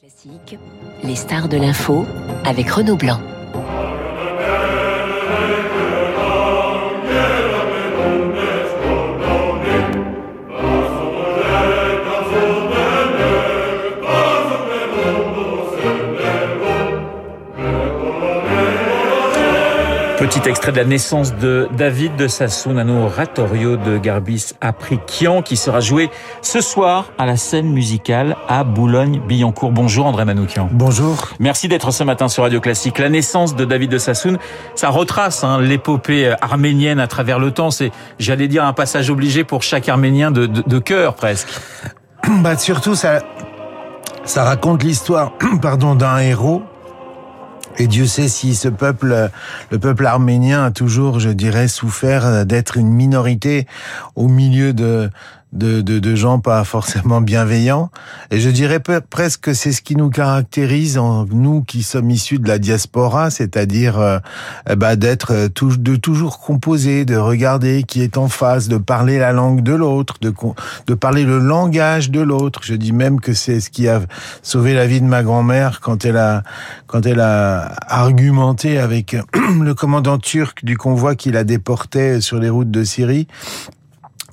Classique, les stars de l'info avec Renaud Blanc. Petit extrait de la naissance de David de Sassoon, un oratorio de Garbis Aprikian qui sera joué ce soir à la scène musicale à Boulogne-Billancourt. Bonjour André Manoukian. Bonjour. Merci d'être ce matin sur Radio Classique. La naissance de David de Sassoon, ça retrace hein, l'épopée arménienne à travers le temps. C'est, j'allais dire, un passage obligé pour chaque Arménien de, de, de cœur presque. Bah surtout ça, ça raconte l'histoire, pardon, d'un héros et Dieu sait si ce peuple, le peuple arménien a toujours, je dirais, souffert d'être une minorité au milieu de, de, de, de, gens pas forcément bienveillants. Et je dirais presque que c'est ce qui nous caractérise, en nous qui sommes issus de la diaspora, c'est-à-dire euh, bah, d'être euh, de toujours composer, de regarder qui est en face, de parler la langue de l'autre, de, de parler le langage de l'autre. Je dis même que c'est ce qui a sauvé la vie de ma grand-mère quand elle a quand elle a argumenté avec le commandant turc du convoi qui la déportait sur les routes de Syrie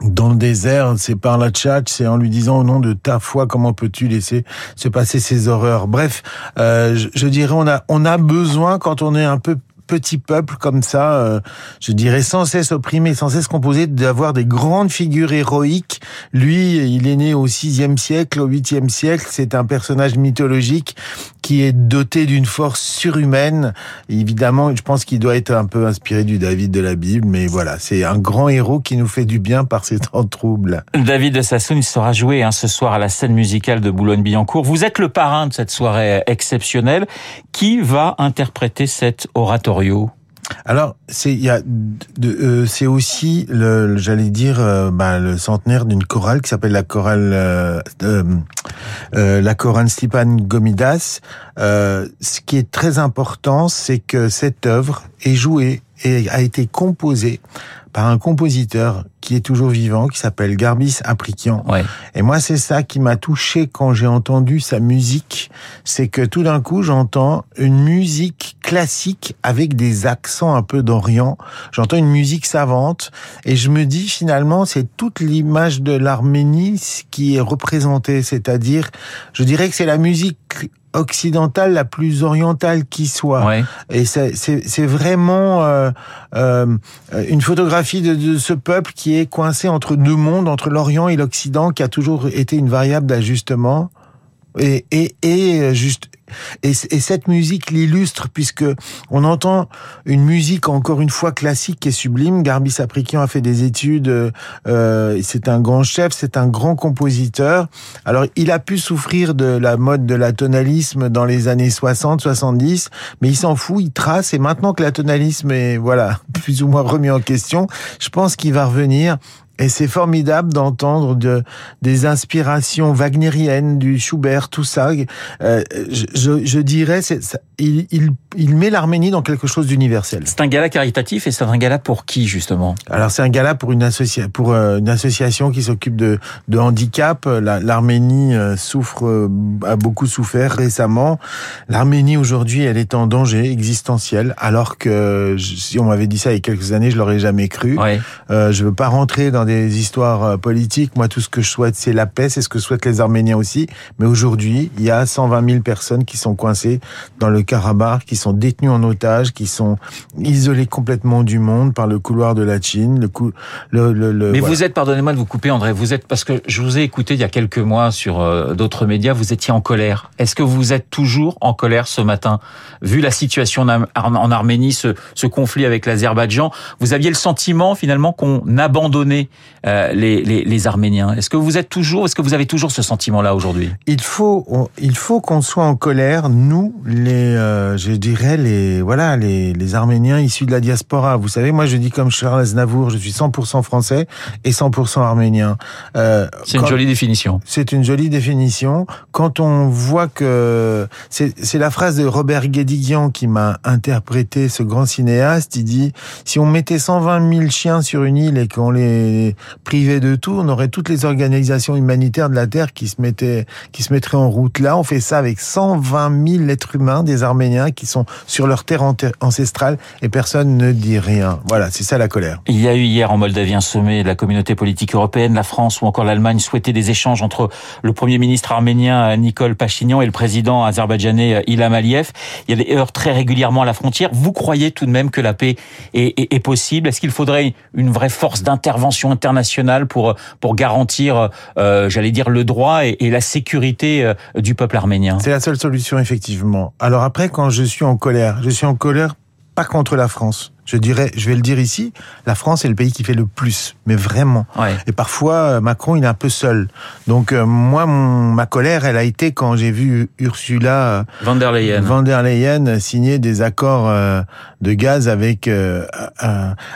dans le désert, c'est par la tchatch, c'est en lui disant au nom de ta foi, comment peux-tu laisser se passer ces horreurs? Bref, euh, je, je, dirais on a on a besoin quand on est un peu petit peuple comme ça, euh, je dirais sans cesse opprimé, sans cesse composé, d'avoir des grandes figures héroïques. Lui, il est né au sixième siècle, au huitième siècle. C'est un personnage mythologique qui est doté d'une force surhumaine. Évidemment, je pense qu'il doit être un peu inspiré du David de la Bible, mais voilà, c'est un grand héros qui nous fait du bien par ses temps troubles. David de Sassoon sera joué hein, ce soir à la scène musicale de Boulogne-Billancourt. Vous êtes le parrain de cette soirée exceptionnelle. Qui va interpréter cet oratoire alors c'est euh, aussi le j'allais dire euh, bah, le centenaire d'une chorale qui s'appelle la chorale euh, euh la chorale Stipan Gomidas. ce qui est très important, c'est que cette œuvre est jouée et a été composée par un compositeur qui est toujours vivant, qui s'appelle Garbis Aprikian. Ouais. Et moi, c'est ça qui m'a touché quand j'ai entendu sa musique. C'est que tout d'un coup, j'entends une musique classique avec des accents un peu d'Orient. J'entends une musique savante et je me dis finalement, c'est toute l'image de l'Arménie qui est représentée. C'est-à-dire, je dirais que c'est la musique occidentale la plus orientale qui soit. Ouais. Et c'est vraiment euh, euh, une photographie de, ce peuple qui est coincé entre deux mondes, entre l'Orient et l'Occident, qui a toujours été une variable d'ajustement. Et, et, et juste et, et, cette musique l'illustre puisque on entend une musique encore une fois classique et sublime. Garbi Saprikian a fait des études, euh, c'est un grand chef, c'est un grand compositeur. Alors il a pu souffrir de la mode de l'atonalisme dans les années 60, 70, mais il s'en fout, il trace et maintenant que l'atonalisme est voilà plus ou moins remis en question, je pense qu'il va revenir et c'est formidable d'entendre de, des inspirations wagnériennes, du Schubert, tout ça. Euh, je, je, dirais, c'est, il, il, il met l'Arménie dans quelque chose d'universel. C'est un gala caritatif et c'est un gala pour qui justement? Alors c'est un gala pour une, associa pour euh, une association qui s'occupe de, de handicap. L'Arménie euh, souffre, a beaucoup souffert récemment. L'Arménie aujourd'hui, elle est en danger existentiel, alors que si on m'avait dit ça il y a quelques années, je l'aurais jamais cru. Ouais. Euh, je veux pas rentrer dans des histoires politiques. Moi, tout ce que je souhaite, c'est la paix. C'est ce que souhaitent les Arméniens aussi. Mais aujourd'hui, il y a 120 000 personnes qui sont coincées dans le Karabakh, qui sont détenus en otage, qui sont isolés complètement du monde par le couloir de la Chine. Le, cou le, le, le Mais voilà. vous êtes, pardonnez-moi de vous couper, André, vous êtes, parce que je vous ai écouté il y a quelques mois sur euh, d'autres médias, vous étiez en colère. Est-ce que vous êtes toujours en colère ce matin Vu la situation en, en Arménie, ce, ce conflit avec l'Azerbaïdjan, vous aviez le sentiment finalement qu'on abandonnait euh, les, les, les, Arméniens. Est-ce que vous êtes toujours, est-ce que vous avez toujours ce sentiment-là aujourd'hui? Il faut, on, il faut qu'on soit en colère, nous, les, euh, je dirais les, voilà, les, les Arméniens issus de la diaspora. Vous savez, moi, je dis comme Charles Aznavour, je suis 100% français et 100% arménien. Euh, c'est une jolie définition. C'est une jolie définition. Quand on voit que c'est la phrase de Robert Guédiguian qui m'a interprété ce grand cinéaste. Il dit si on mettait 120 000 chiens sur une île et qu'on les privés de tout. On aurait toutes les organisations humanitaires de la terre qui se mettaient, qui se mettraient en route. Là, on fait ça avec 120 000 êtres humains, des Arméniens qui sont sur leur terre ancestrale et personne ne dit rien. Voilà, c'est ça la colère. Il y a eu hier en Moldavie un sommet de la communauté politique européenne, la France ou encore l'Allemagne souhaitaient des échanges entre le premier ministre arménien Nicole Pachinian et le président azerbaïdjanais Ilham Aliyev. Il y a des heurts très régulièrement à la frontière. Vous croyez tout de même que la paix est, est, possible? Est-ce qu'il faudrait une vraie force d'intervention internationale pour pour garantir, euh, j'allais dire, le droit et, la sécurité euh, du peuple arménien C'est la seule solution, effectivement. Alors après, quand je suis en colère, je suis en colère pas contre la France je dirais, je vais le dire ici, la France est le pays qui fait le plus, mais vraiment. Et parfois, euh, Macron, il est un peu seul. Donc euh, moi, mon, ma colère, elle a été quand j'ai vu Ursula euh, von der Leyen, von der Leyen signer des accords de gaz avec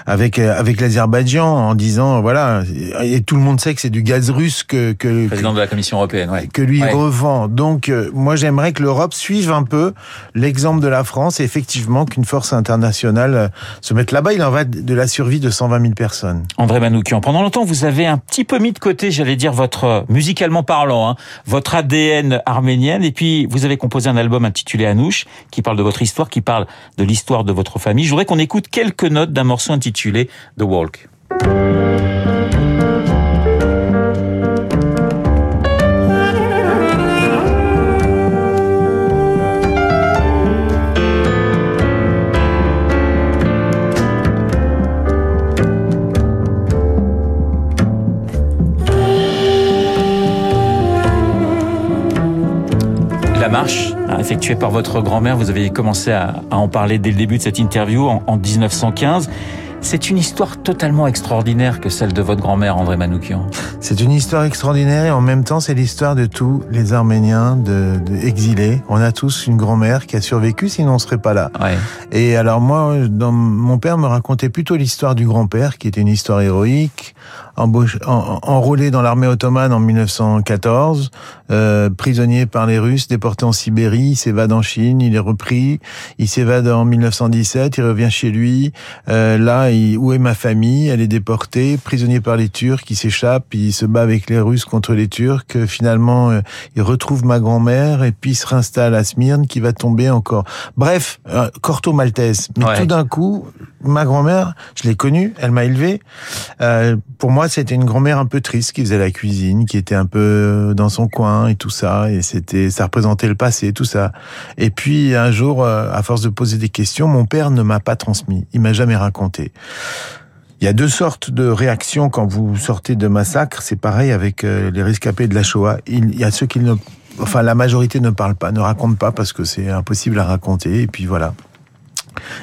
avec avec l'Azerbaïdjan en disant voilà, et tout le monde sait que c'est du gaz russe que que le président de la Commission européenne, ouais. que lui revend. Donc moi, j'aimerais que l'Europe suive un peu l'exemple de la France et effectivement qu'une force internationale se mettre là-bas, il en va de la survie de 120 000 personnes. André Manoukian, pendant longtemps, vous avez un petit peu mis de côté, j'allais dire, votre, euh, musicalement parlant, hein, votre ADN arménienne, et puis vous avez composé un album intitulé Anouche, qui parle de votre histoire, qui parle de l'histoire de votre famille. Je voudrais qu'on écoute quelques notes d'un morceau intitulé The Walk. Effectuée par votre grand-mère. Vous avez commencé à, en parler dès le début de cette interview en, en 1915. C'est une histoire totalement extraordinaire que celle de votre grand-mère, André Manoukian. C'est une histoire extraordinaire et en même temps, c'est l'histoire de tous les Arméniens de, de, exilés. On a tous une grand-mère qui a survécu, sinon on serait pas là. Ouais. Et alors moi, dans, mon père me racontait plutôt l'histoire du grand-père, qui était une histoire héroïque, embauché, en, enrôlé dans l'armée ottomane en 1914, euh, prisonnier par les Russes, déporté en Sibérie, il s'évade en Chine, il est repris, il s'évade en 1917, il revient chez lui. Euh, là, où est ma famille? Elle est déportée, prisonnier par les Turcs, il s'échappe, il se bat avec les Russes contre les Turcs. Finalement, euh, il retrouve ma grand-mère et puis il se réinstalle à Smyrne, qui va tomber encore. Bref, euh, Corto Maltese. Mais tout d'un coup, ma grand-mère, je l'ai connue, elle m'a élevé. Euh, pour moi, c'était une grand-mère un peu triste qui faisait la cuisine, qui était un peu dans son coin et tout ça. Et c'était, ça représentait le passé, tout ça. Et puis un jour, à force de poser des questions, mon père ne m'a pas transmis. Il m'a jamais raconté. Il y a deux sortes de réactions quand vous sortez de massacre. C'est pareil avec euh, les rescapés de la Shoah. Il y a ceux qui ne, enfin la majorité ne parle pas, ne raconte pas parce que c'est impossible à raconter. Et puis voilà.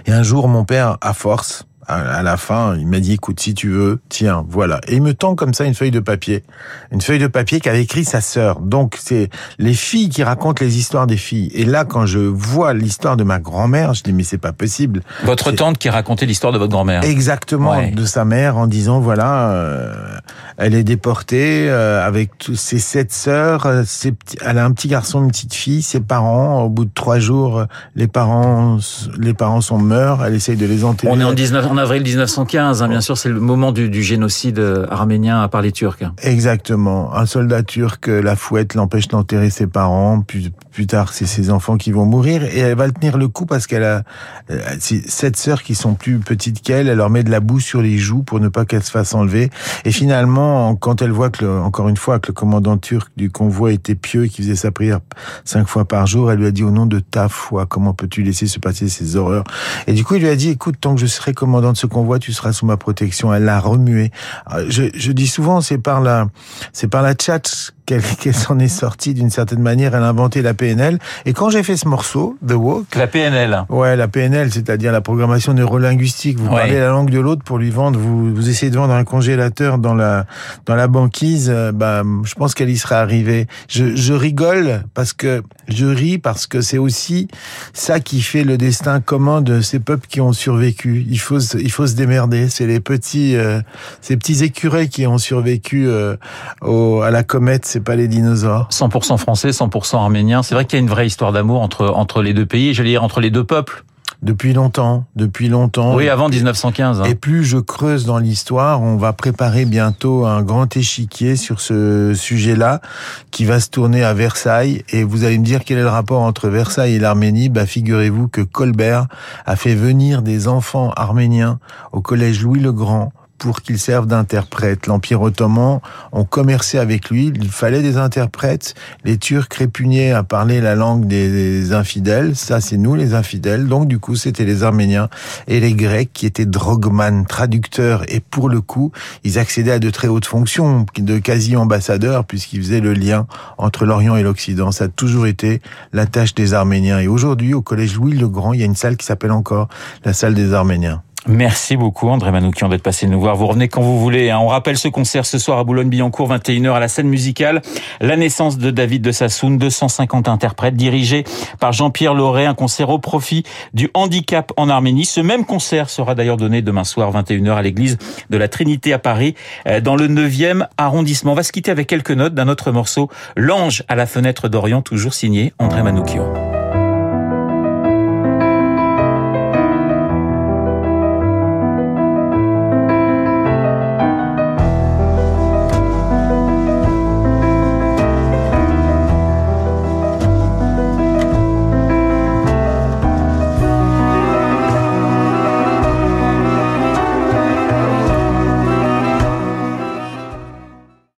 Et un jour, mon père, à force, à la fin, il m'a dit, écoute, si tu veux, tiens, voilà. Et il me tend comme ça une feuille de papier. Une feuille de papier qu'avait écrit sa sœur. Donc, c'est les filles qui racontent les histoires des filles. Et là, quand je vois l'histoire de ma grand-mère, je dis, mais c'est pas possible. Votre tante qui racontait l'histoire de votre grand-mère. Exactement, ouais. de sa mère, en disant, voilà, euh, elle est déportée euh, avec tous ses sept sœurs. Euh, ses petits, elle a un petit garçon, une petite fille. Ses parents, au bout de trois jours, les parents, les parents sont morts. Elle essaye de les enterrer. On est en 19 avril 1915, hein, bien sûr, c'est le moment du, génocide arménien par les Turcs. Exactement. Un soldat turc la fouette, l'empêche d'enterrer ses parents. Puis plus tard, c'est ses enfants qui vont mourir. Et elle va tenir le coup parce qu'elle a euh, sept sœurs qui sont plus petites qu'elle. Elle leur met de la boue sur les joues pour ne pas qu'elles se fassent enlever. Et finalement, quand elle voit que, encore une fois, que le commandant turc du convoi était pieux et qu'il faisait sa prière cinq fois par jour, elle lui a dit au nom de ta foi, comment peux-tu laisser se passer ces horreurs? Et du coup, il lui a dit, écoute, tant que je serai commandant de ce convoi, tu seras sous ma protection. Elle l'a remué. Je, je dis souvent, c'est par la, c'est par la chat qu'elle s'en est sortie d'une certaine manière. Elle a inventé la PNL. Et quand j'ai fait ce morceau, The Walk. La PNL. Ouais, la PNL, c'est-à-dire la programmation neurolinguistique. Vous ouais. parlez la langue de l'autre pour lui vendre. Vous, vous essayez de vendre un congélateur dans la, dans la banquise. Bah, je pense qu'elle y serait arrivée. Je, je rigole parce que, je ris parce que c'est aussi ça qui fait le destin commun de ces peuples qui ont survécu. Il faut, il faut se démerder. C'est les petits, euh, ces petits écureuils qui ont survécu euh, au, à la comète c'est pas les dinosaures. 100% français, 100% arménien. C'est vrai qu'il y a une vraie histoire d'amour entre entre les deux pays, j'allais dire entre les deux peuples. depuis longtemps, depuis longtemps. Oui, avant 1915. Hein. Et plus je creuse dans l'histoire, on va préparer bientôt un grand échiquier sur ce sujet-là, qui va se tourner à Versailles. Et vous allez me dire quel est le rapport entre Versailles et l'Arménie. Bah, figurez-vous que Colbert a fait venir des enfants arméniens au collège Louis le Grand pour qu'il serve d'interprète. L'Empire ottoman ont commercé avec lui, il fallait des interprètes. Les Turcs répugnaient à parler la langue des infidèles, ça c'est nous les infidèles, donc du coup c'était les Arméniens et les Grecs qui étaient drogman, traducteurs, et pour le coup ils accédaient à de très hautes fonctions, de quasi-ambassadeurs, puisqu'ils faisaient le lien entre l'Orient et l'Occident. Ça a toujours été la tâche des Arméniens. Et aujourd'hui, au Collège Louis le Grand, il y a une salle qui s'appelle encore la salle des Arméniens. Merci beaucoup André Manoukian d'être passé nous voir. Vous revenez quand vous voulez. Hein. On rappelle ce concert ce soir à Boulogne-Billancourt, 21h à la scène musicale. La naissance de David de Sassoon, 250 interprètes, dirigé par Jean-Pierre Lauré, un concert au profit du handicap en Arménie. Ce même concert sera d'ailleurs donné demain soir, 21h à l'église de la Trinité à Paris, euh, dans le 9e arrondissement. On va se quitter avec quelques notes d'un autre morceau, L'ange à la fenêtre d'Orient, toujours signé André Manoukian.